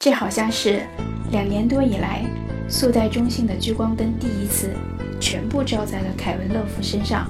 这好像是两年多以来速带中性的聚光灯第一次全部照在了凯文·勒夫身上。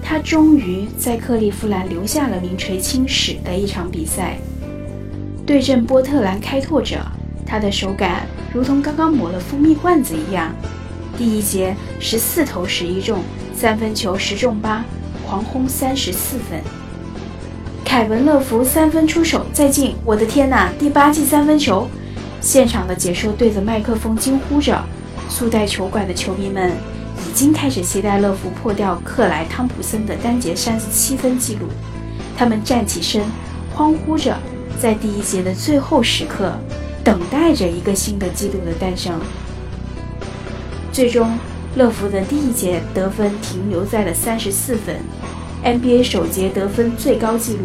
他终于在克利夫兰留下了名垂青史的一场比赛，对阵波特兰开拓者。他的手感如同刚刚抹了蜂蜜罐子一样。第一节十四投十一中，三分球十中八，狂轰三十四分。凯文·乐福三分出手再进，我的天哪！第八记三分球！现场的解说对着麦克风惊呼着。速带球馆的球迷们已经开始期待乐福破掉克莱·汤普森的单节三十七分纪录。他们站起身，欢呼着，在第一节的最后时刻，等待着一个新的纪录的诞生。最终，乐福的第一节得分停留在了三十四分。NBA 首节得分最高纪录，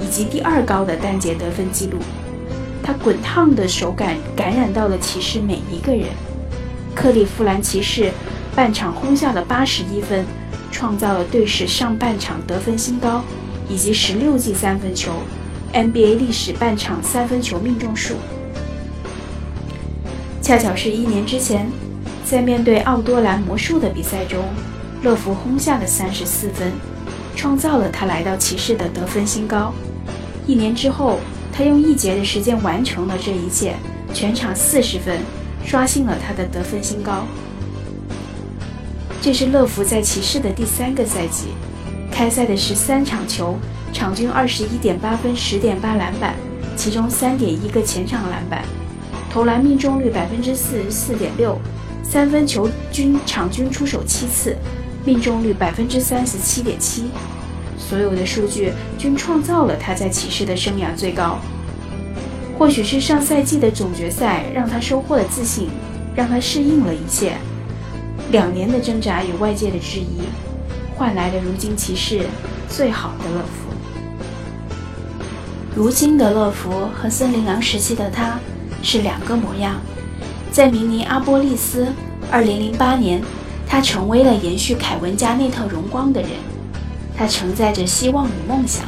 以及第二高的单节得分纪录。他滚烫的手感感染到了骑士每一个人。克利夫兰骑士半场轰下了八十一分，创造了队史上半场得分新高，以及十六记三分球，NBA 历史半场三分球命中数。恰巧是一年之前，在面对奥多兰魔术的比赛中，乐福轰下了三十四分。创造了他来到骑士的得分新高。一年之后，他用一节的时间完成了这一切，全场四十分，刷新了他的得分新高。这是乐福在骑士的第三个赛季，开赛的十三场球，场均二十一点八分，十点八篮板，其中三点一个前场篮板，投篮命中率百分之四十四点六，三分球均场均出手七次。命中率百分之三十七点七，所有的数据均创造了他在骑士的生涯最高。或许是上赛季的总决赛让他收获了自信，让他适应了一切。两年的挣扎与外界的质疑，换来了如今骑士最好的乐福。如今的乐福和森林狼时期的他是两个模样。在明尼阿波利斯，二零零八年。他成为了延续凯文家那套荣光的人，他承载着希望与梦想。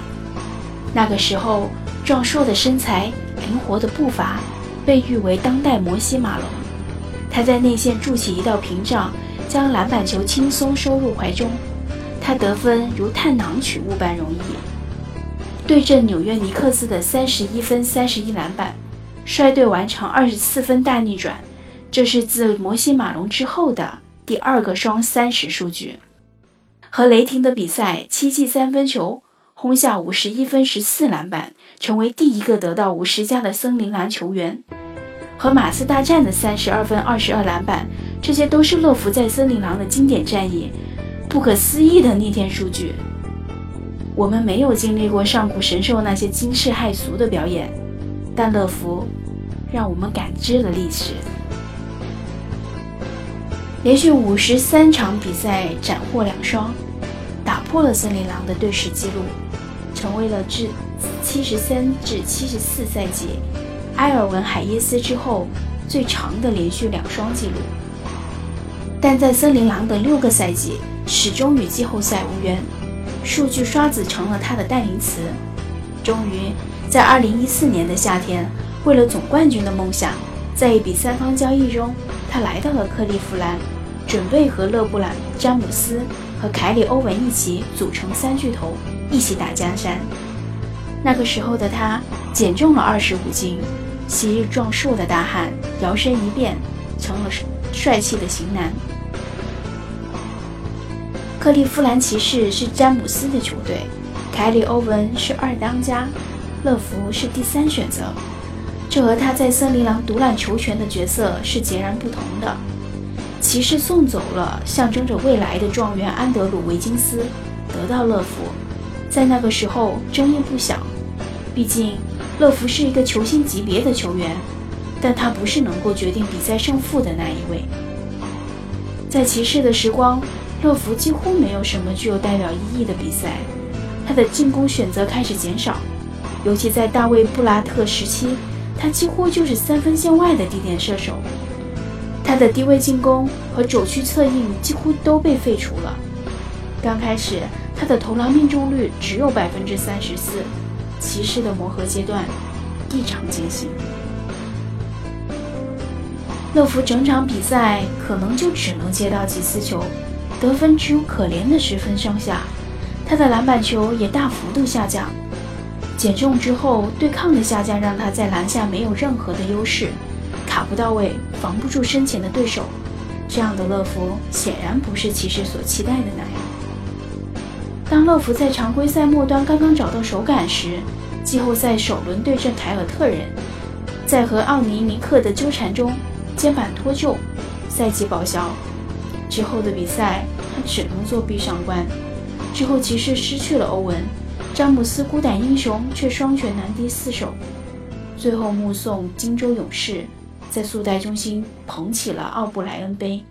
那个时候，壮硕的身材、灵活的步伐，被誉为当代摩西马龙。他在内线筑起一道屏障，将篮板球轻松收入怀中。他得分如探囊取物般容易。对阵纽约尼克斯的三十一分、三十一篮板，率队完成二十四分大逆转，这是自摩西马龙之后的。第二个双三十数据，和雷霆的比赛七记三分球，轰下五十一分十四篮板，成为第一个得到五十加的森林狼球员。和马刺大战的三十二分二十二篮板，这些都是乐福在森林狼的经典战役，不可思议的逆天数据。我们没有经历过上古神兽那些惊世骇俗的表演，但乐福让我们感知了历史。连续五十三场比赛斩获两双，打破了森林狼的队史纪录，成为了自七十三至七十四赛季埃尔文海耶斯之后最长的连续两双纪录。但在森林狼的六个赛季始终与季后赛无缘，数据刷子成了他的代名词。终于在二零一四年的夏天，为了总冠军的梦想，在一笔三方交易中，他来到了克利夫兰。准备和勒布朗·詹姆斯和凯里·欧文一起组成三巨头，一起打江山。那个时候的他减重了二十五斤，昔日壮硕的大汉摇身一变成了帅气的型男。克利夫兰骑士是詹姆斯的球队，凯里·欧文是二当家，乐福是第三选择。这和他在森林狼独揽球权的角色是截然不同的。骑士送走了象征着未来的状元安德鲁·维金斯，得到乐福。在那个时候，争议不小。毕竟，乐福是一个球星级别的球员，但他不是能够决定比赛胜负的那一位。在骑士的时光，乐福几乎没有什么具有代表意义的比赛。他的进攻选择开始减少，尤其在大卫·布拉特时期，他几乎就是三分线外的地点射手。他的低位进攻和肘区策应几乎都被废除了。刚开始，他的投篮命中率只有百分之三十四。骑士的磨合阶段异常艰辛。乐福整场比赛可能就只能接到几次球，得分只有可怜的十分上下，他的篮板球也大幅度下降。减重之后，对抗的下降让他在篮下没有任何的优势，不到位，防不住身前的对手。这样的乐福显然不是骑士所期待的那样。当乐福在常规赛末端刚刚找到手感时，季后赛首轮对阵凯尔特人，在和奥尼尼克的纠缠中。肩膀脱臼，赛季报销。之后的比赛，他只能做壁上观。之后，骑士失去了欧文，詹姆斯孤胆英雄却双拳难敌四手。最后，目送金州勇士在速贷中心捧起了奥布莱恩杯。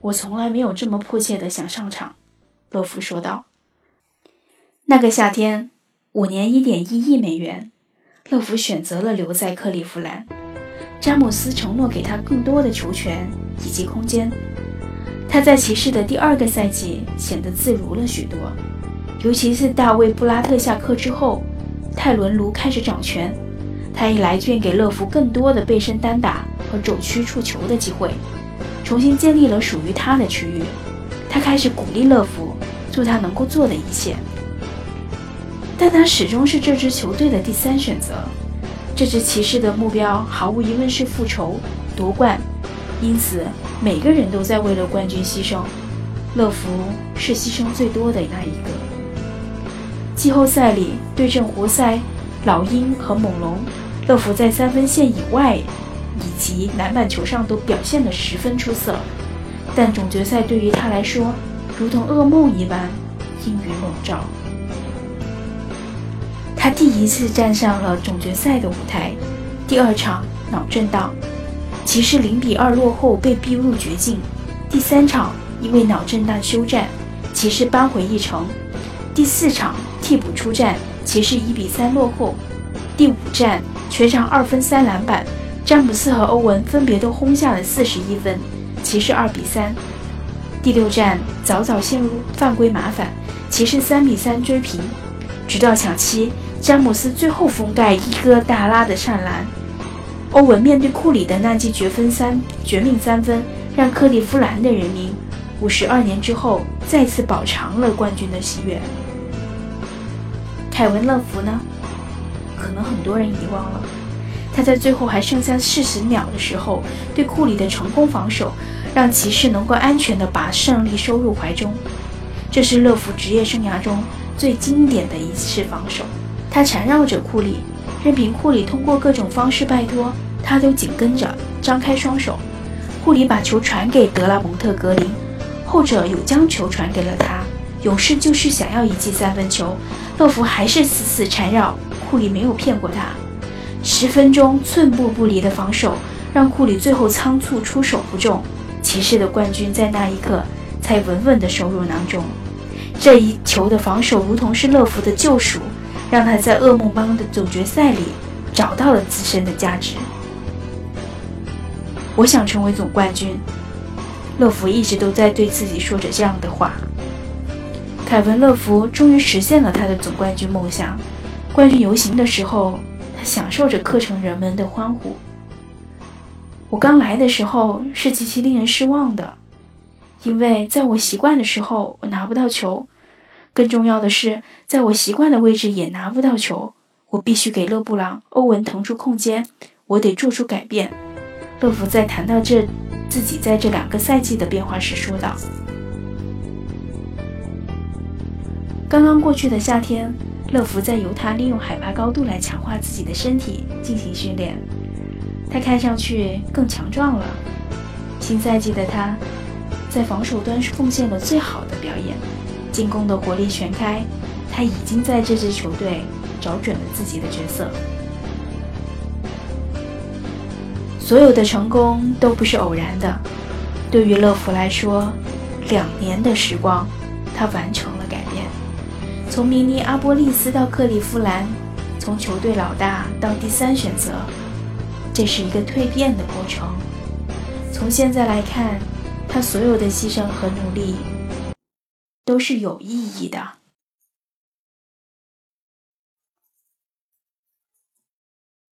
我从来没有这么迫切的想上场，乐福说道。那个夏天，五年一点一亿美元，乐福选择了留在克利夫兰。詹姆斯承诺给他更多的球权以及空间。他在骑士的第二个赛季显得自如了许多，尤其是大卫·布拉特下课之后，泰伦·卢开始掌权，他一来便给乐福更多的背身单打和肘区触球的机会，重新建立了属于他的区域。他开始鼓励乐福做他能够做的一切，但他始终是这支球队的第三选择。这支骑士的目标毫无疑问是复仇、夺冠，因此每个人都在为了冠军牺牲。乐福是牺牲最多的那一个。季后赛里对阵活塞、老鹰和猛龙，乐福在三分线以外以及篮板球上都表现得十分出色，但总决赛对于他来说如同噩梦一般，阴云笼罩。他第一次站上了总决赛的舞台，第二场脑震荡，骑士零比二落后被逼入绝境。第三场因为脑震荡休战，骑士扳回一城。第四场替补出战，骑士一比三落后。第五战全场二分三篮板，詹姆斯和欧文分别都轰下了四十一分，骑士二比三。第六战早早陷入犯规麻烦，骑士三比三追平，直到抢七。詹姆斯最后封盖伊戈达拉的上篮，欧文面对库里的那记绝分三绝命三分，让克利夫兰的人民五十二年之后再次饱尝了冠军的喜悦。凯文·乐福呢？可能很多人遗忘了，他在最后还剩下四十秒的时候，对库里的成功防守，让骑士能够安全地把胜利收入怀中。这是乐福职业生涯中最经典的一次防守。他缠绕着库里，任凭库里通过各种方式拜托，他都紧跟着，张开双手。库里把球传给德拉蒙特·格林，后者又将球传给了他。勇士就是想要一记三分球，乐福还是死死缠绕库里，没有骗过他。十分钟寸步不离的防守，让库里最后仓促出手不中，骑士的冠军在那一刻才稳稳地收入囊中。这一球的防守如同是乐福的救赎。让他在噩梦般的总决赛里找到了自身的价值。我想成为总冠军。乐福一直都在对自己说着这样的话。凯文·乐福终于实现了他的总冠军梦想。冠军游行的时候，他享受着课程人们的欢呼。我刚来的时候是极其令人失望的，因为在我习惯的时候，我拿不到球。更重要的是，在我习惯的位置也拿不到球，我必须给勒布朗、欧文腾出空间，我得做出改变。乐福在谈到这自己在这两个赛季的变化时说道：“刚刚过去的夏天，乐福在犹他利用海拔高度来强化自己的身体进行训练，他看上去更强壮了。新赛季的他，在防守端是奉献了最好的表演。”进攻的火力全开，他已经在这支球队找准了自己的角色。所有的成功都不是偶然的。对于乐福来说，两年的时光，他完成。从明尼阿波利斯到克利夫兰，从球队老大到第三选择，这是一个蜕变的过程。从现在来看，他所有的牺牲和努力。都是有意义的。